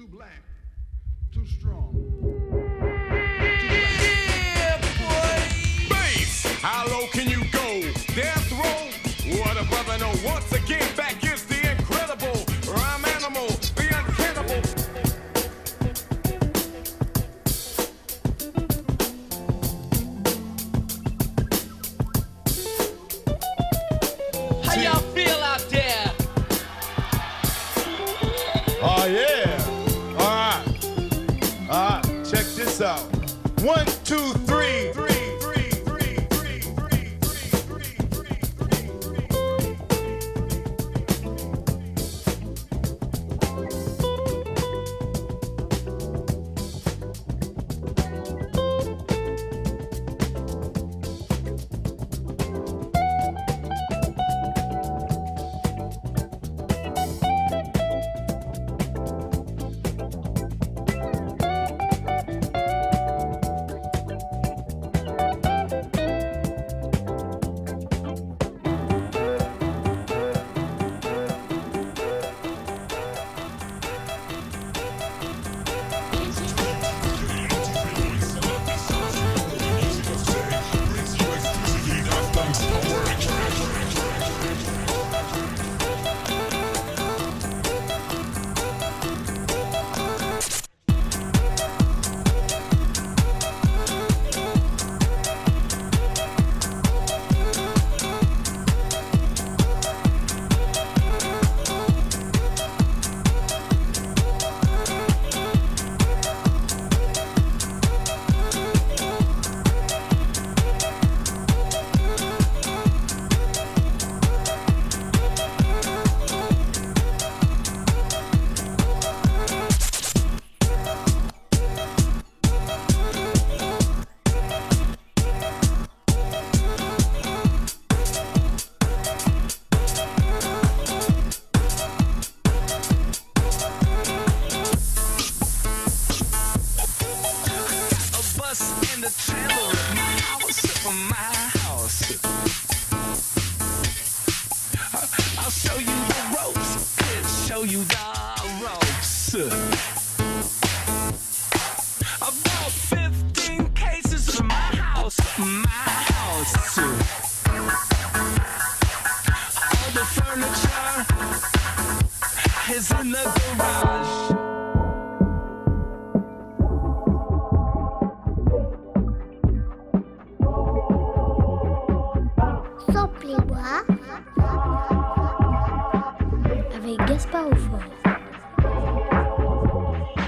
Too black, too strong. Yeah, boy. Bass, how low can you go? Death row? What a brother know. Once again, back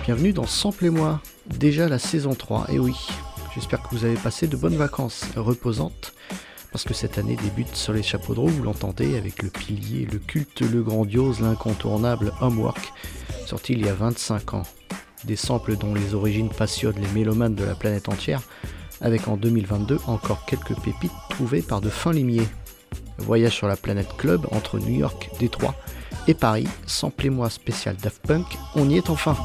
Bienvenue dans Samplez-moi, déjà la saison 3, et oui, j'espère que vous avez passé de bonnes vacances reposantes, parce que cette année débute sur les chapeaux de roue, vous l'entendez, avec le pilier, le culte, le grandiose, l'incontournable Homework, sorti il y a 25 ans. Des samples dont les origines passionnent les mélomanes de la planète entière, avec en 2022 encore quelques pépites trouvées par de fins limiers. Voyage sur la planète Club entre New York, Détroit et Paris, Samplez-moi spécial Daft Punk, on y est enfin.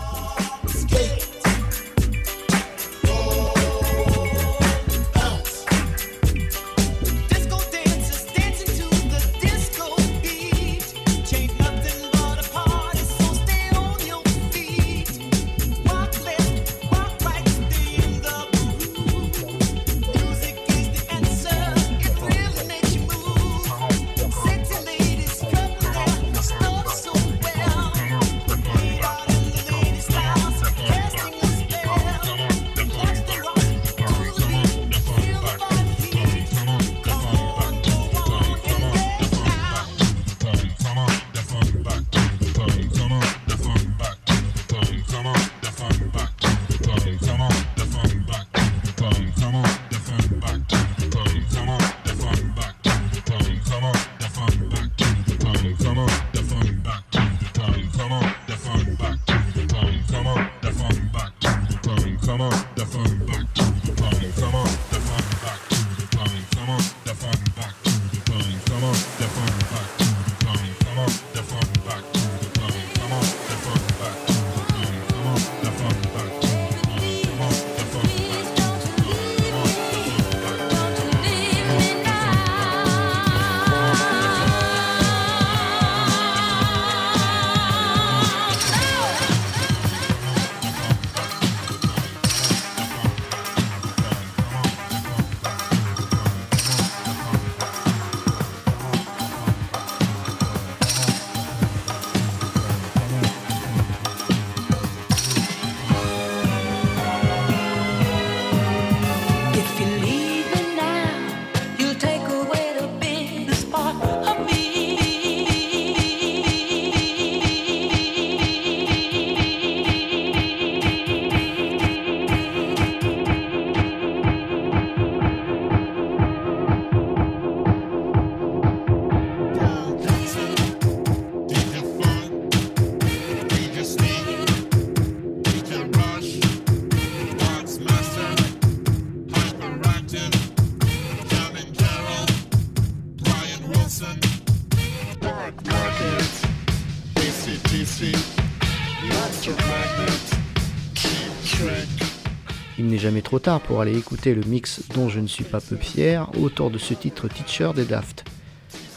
Jamais trop tard pour aller écouter le mix dont je ne suis pas peu fier autour de ce titre Teacher des Daft.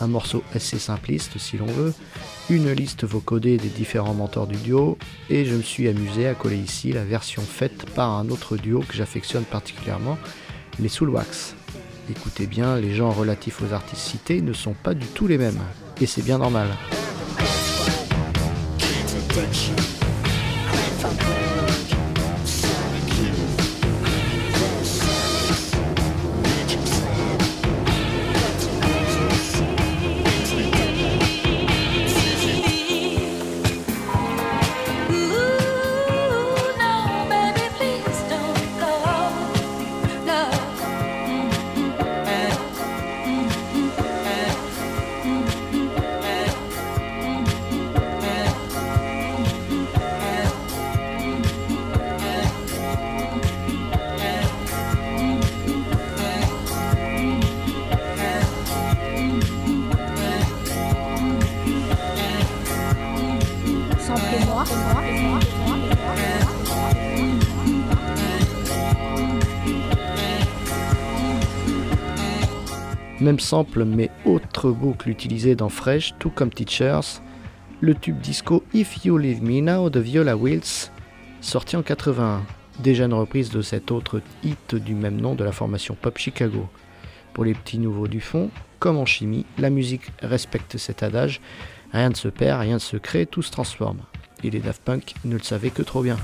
Un morceau assez simpliste si l'on veut, une liste vocodée des différents mentors du duo, et je me suis amusé à coller ici la version faite par un autre duo que j'affectionne particulièrement, les Soulwax. Écoutez bien, les genres relatifs aux artistes cités ne sont pas du tout les mêmes, et c'est bien normal. Même sample mais autre boucle utilisée dans Fresh, tout comme Teachers, le tube disco If You Leave Me Now de Viola Wills, sorti en 81, déjà une reprise de cet autre hit du même nom de la formation Pop Chicago. Pour les petits nouveaux du fond, comme en chimie, la musique respecte cet adage, rien ne se perd, rien ne se crée, tout se transforme. Et les Daft Punk ne le savaient que trop bien.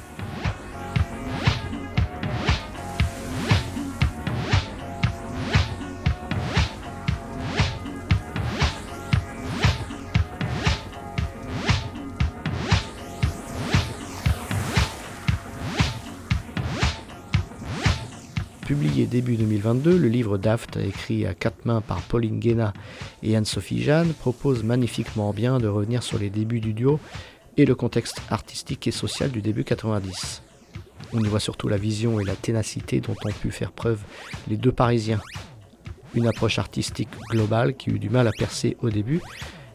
Début 2022, le livre Daft, écrit à quatre mains par Pauline Guéna et Anne-Sophie Jeanne, propose magnifiquement bien de revenir sur les débuts du duo et le contexte artistique et social du début 90. On y voit surtout la vision et la ténacité dont ont pu faire preuve les deux Parisiens. Une approche artistique globale qui eut du mal à percer au début,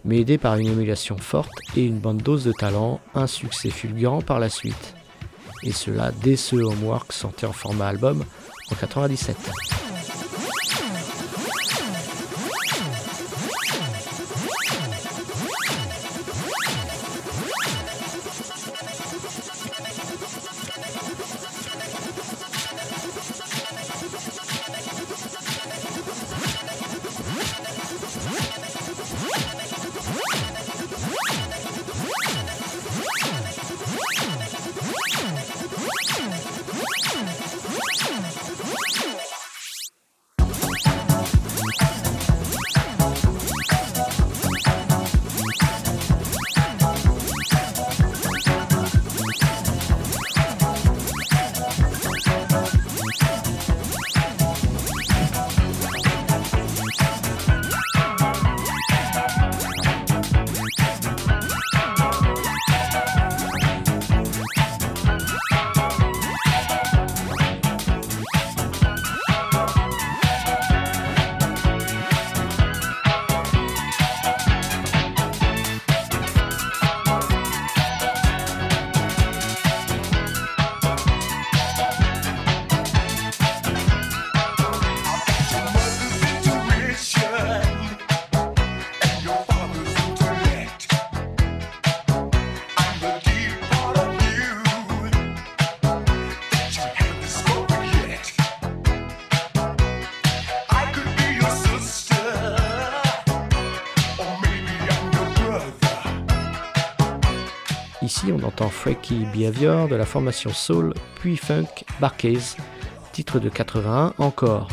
mais aidée par une émulation forte et une bonne dose de talent, un succès fulgurant par la suite. Et cela dès ce Homework sorti en format album en 97. Entend Freaky Behavior de la formation Soul, puis Funk, Barcase, titre de 81 encore.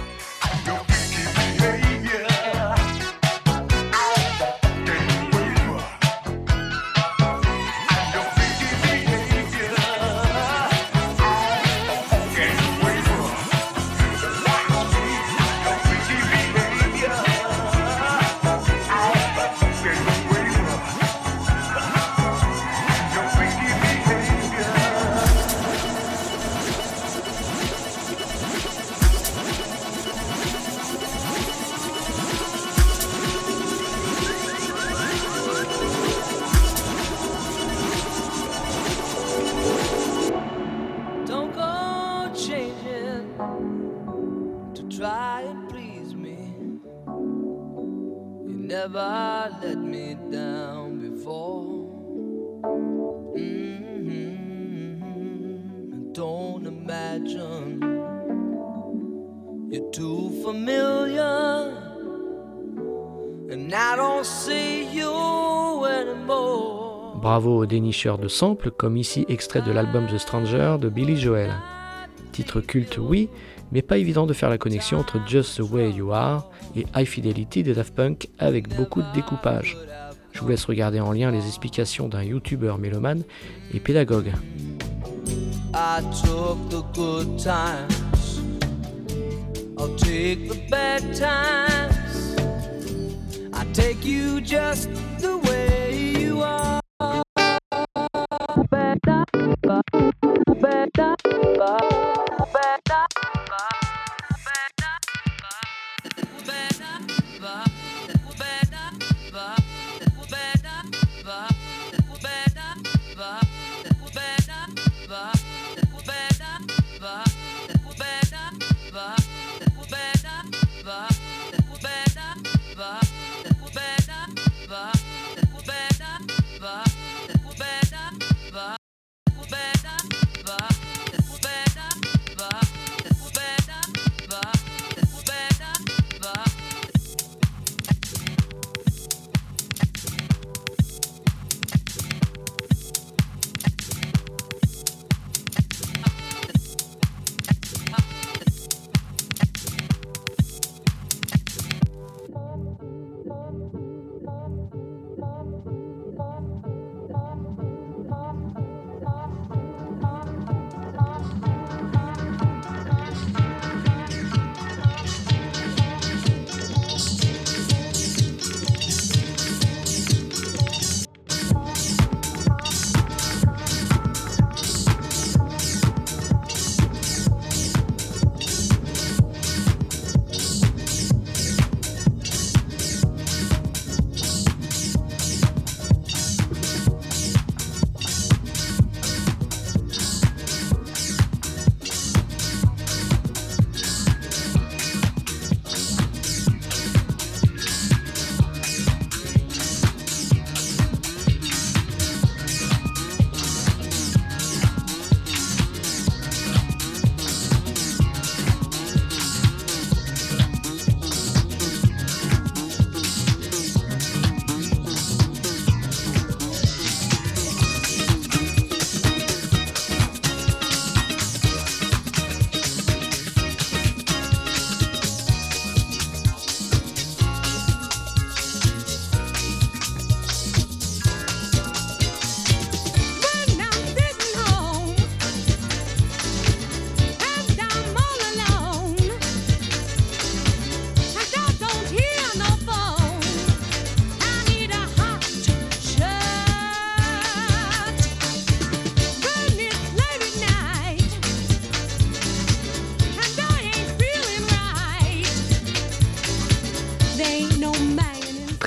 Dénicheurs de samples, comme ici extrait de l'album The Stranger de Billy Joel. Titre culte, oui, mais pas évident de faire la connexion entre Just the Way You Are et High Fidelity de Daft Punk avec beaucoup de découpage. Je vous laisse regarder en lien les explications d'un youtubeur mélomane et pédagogue. Take you just the way you are.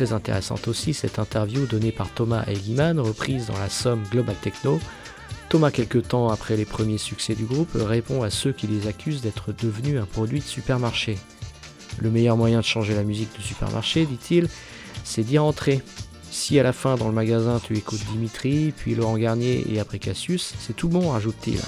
Très intéressante aussi cette interview donnée par Thomas Eggiman, reprise dans la somme Global Techno. Thomas, quelque temps après les premiers succès du groupe, répond à ceux qui les accusent d'être devenus un produit de supermarché. Le meilleur moyen de changer la musique de supermarché, dit-il, c'est d'y rentrer. Si à la fin dans le magasin tu écoutes Dimitri, puis Laurent Garnier et après Cassius, c'est tout bon, rajoute-t-il.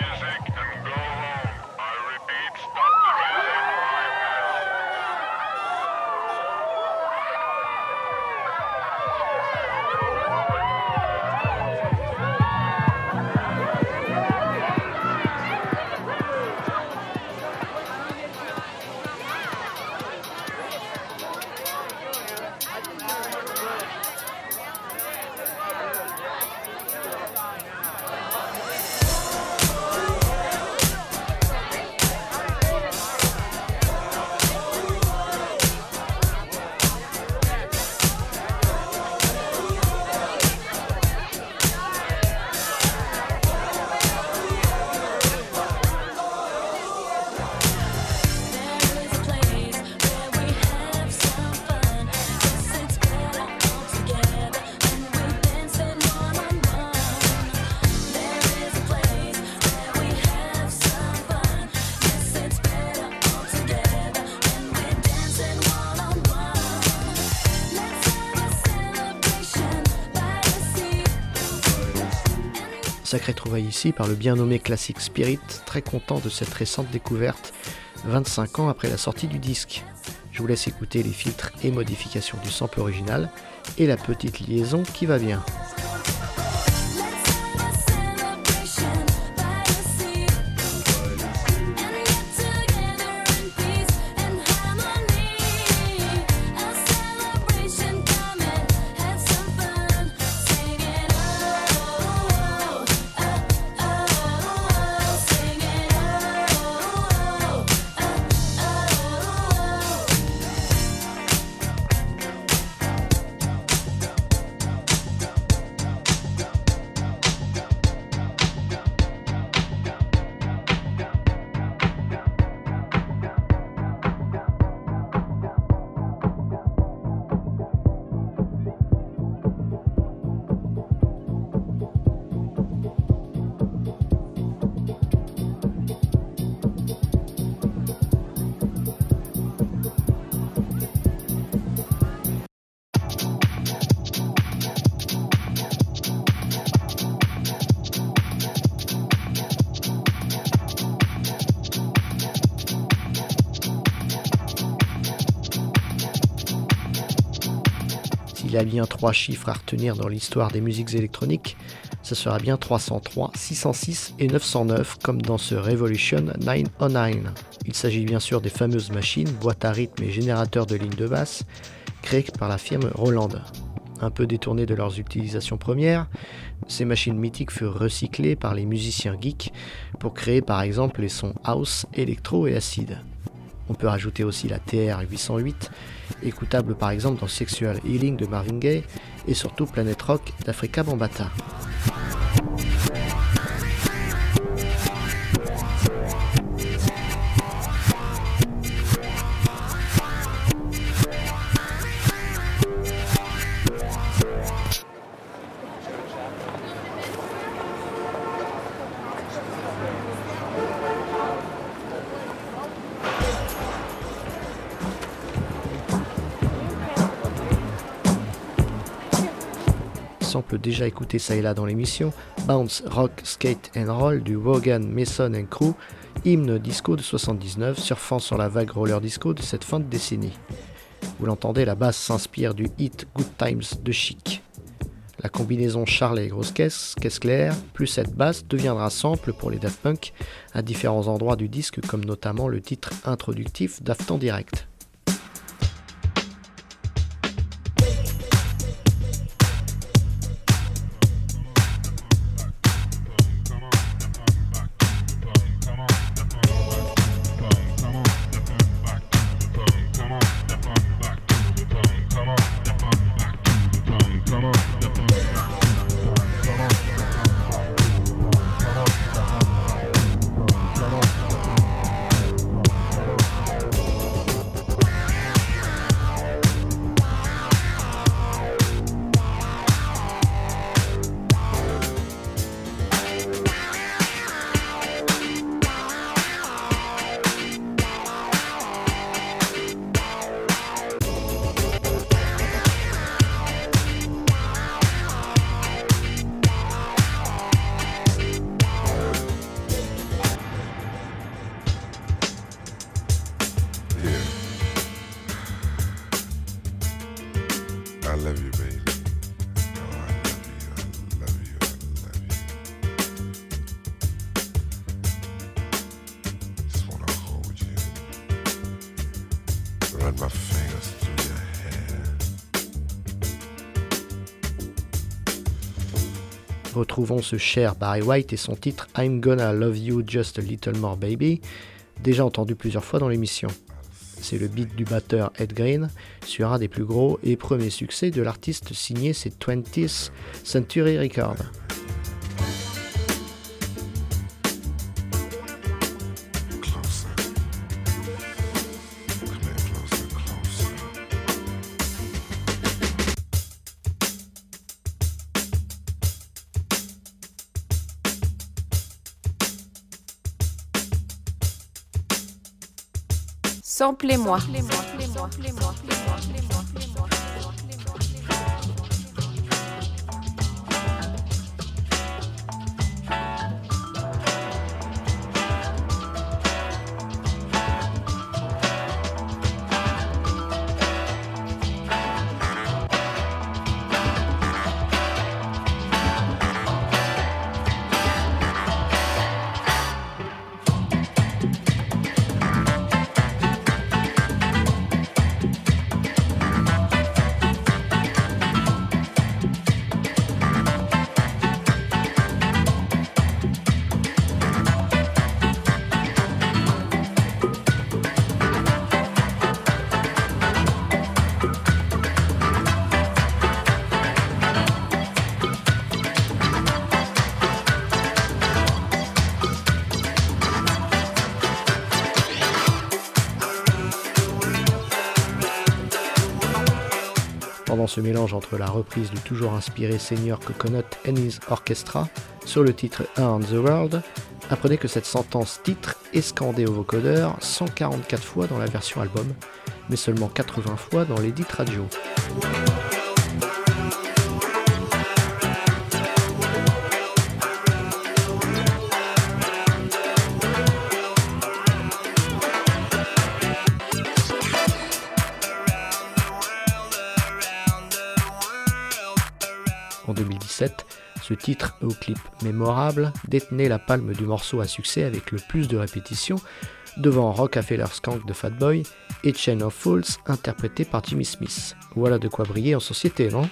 Music Sacré trouvaille ici par le bien nommé Classic Spirit, très content de cette récente découverte, 25 ans après la sortie du disque. Je vous laisse écouter les filtres et modifications du sample original et la petite liaison qui va bien. Y a bien trois chiffres à retenir dans l'histoire des musiques électroniques, ce sera bien 303, 606 et 909 comme dans ce Revolution 909. Il s'agit bien sûr des fameuses machines, boîtes à rythme et générateurs de lignes de basse, créées par la firme Roland. Un peu détournées de leurs utilisations premières, ces machines mythiques furent recyclées par les musiciens geeks pour créer par exemple les sons house, électro et acide. On peut rajouter aussi la TR-808, écoutable par exemple dans Sexual Healing de Marvin Gaye et surtout Planet Rock d'Africa Bambata. Déjà ça et là dans l'émission, Bounce Rock Skate and Roll du Wogan Mason and Crew, hymne disco de 79 surfant sur la vague roller disco de cette fin de décennie. Vous l'entendez, la basse s'inspire du hit Good Times de Chic. La combinaison Charlet et grosse caisse, caisse claire, plus cette basse deviendra sample pour les Daft Punk à différents endroits du disque comme notamment le titre introductif Daft en direct. Retrouvons ce cher Barry White et son titre I'm Gonna Love You Just a Little More Baby, déjà entendu plusieurs fois dans l'émission. C'est le beat du batteur Ed Green sur un des plus gros et premiers succès de l'artiste signé ses 20th Century Records. Samplez-moi. Pendant ce mélange entre la reprise du toujours inspiré Senior Coconut and His Orchestra sur le titre Around the World, apprenez que cette sentence titre est scandée au vocodeur 144 fois dans la version album, mais seulement 80 fois dans l'édit radio. En 2017, ce titre au clip mémorable détenait la palme du morceau à succès avec le plus de répétitions devant Rockefeller Skank de Fatboy et Chain of Fools interprété par Jimmy Smith. Voilà de quoi briller en société, non?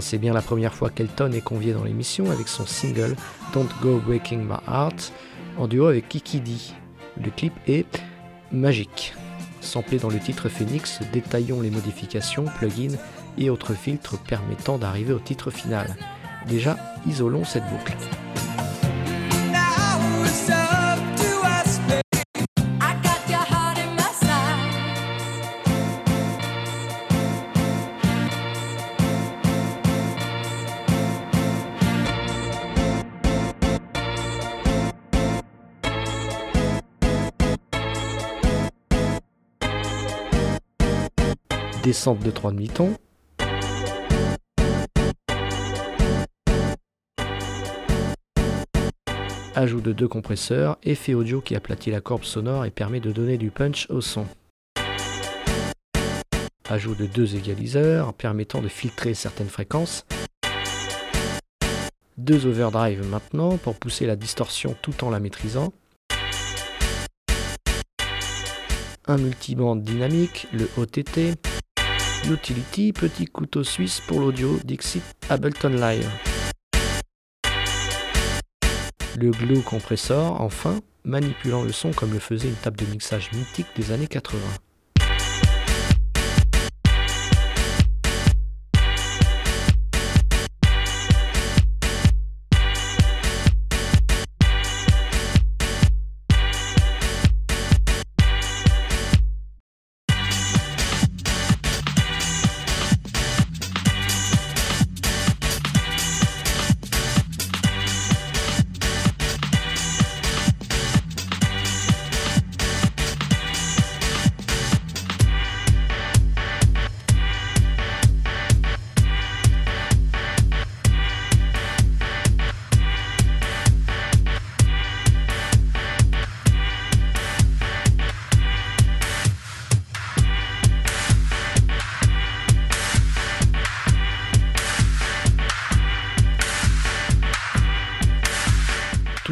C'est bien la première fois qu'Elton est convié dans l'émission avec son single Don't Go Breaking My Heart en duo avec Kiki. Le clip est magique. Samplé dans le titre Phoenix, détaillons les modifications, plugins et autres filtres permettant d'arriver au titre final. Déjà, isolons cette boucle. Descente de 3 demi-tons. Ajout de deux compresseurs, effet audio qui aplatit la courbe sonore et permet de donner du punch au son. Ajout de deux égaliseurs permettant de filtrer certaines fréquences Deux overdrive maintenant pour pousser la distorsion tout en la maîtrisant. Un multiband dynamique, le OTT. Utility, petit couteau suisse pour l'audio Dixit Ableton Live. Le glue compressor, enfin, manipulant le son comme le faisait une table de mixage mythique des années 80.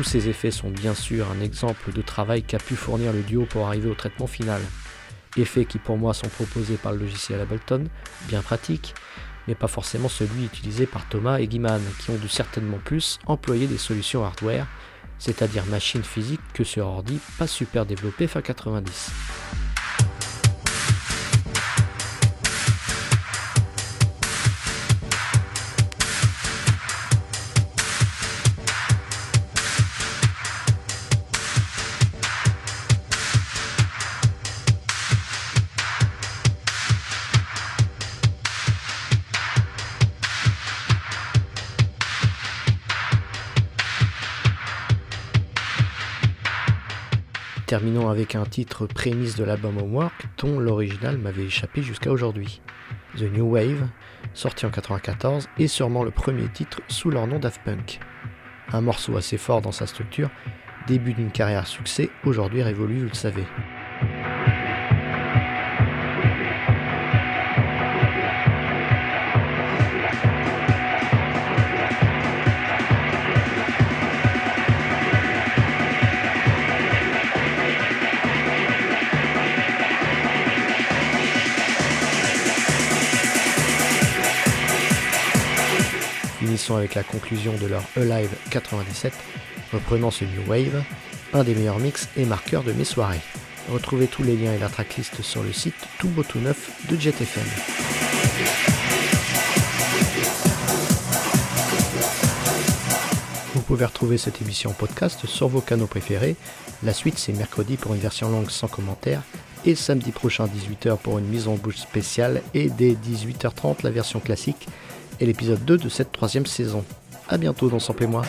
Ces effets sont bien sûr un exemple de travail qu'a pu fournir le duo pour arriver au traitement final. Effets qui pour moi sont proposés par le logiciel Ableton, bien pratique, mais pas forcément celui utilisé par Thomas et Guiman, qui ont dû certainement plus employer des solutions hardware, c'est-à-dire machines physiques que sur ordi pas super développé fin 90. Terminons avec un titre prémisse de l'album Homework dont l'original m'avait échappé jusqu'à aujourd'hui. The New Wave, sorti en 94, est sûrement le premier titre sous leur nom Daft Punk. Un morceau assez fort dans sa structure, début d'une carrière succès, aujourd'hui révolue, vous le savez. Avec la conclusion de leur Alive 97, reprenant ce New Wave, un des meilleurs mix et marqueurs de mes soirées. Retrouvez tous les liens et la tracklist sur le site tout beau tout neuf de JetFM. Vous pouvez retrouver cette émission en podcast sur vos canaux préférés. La suite c'est mercredi pour une version longue sans commentaire et samedi prochain 18h pour une mise en bouche spéciale et dès 18h30 la version classique et l'épisode 2 de cette troisième saison. A bientôt dans Sample et moi.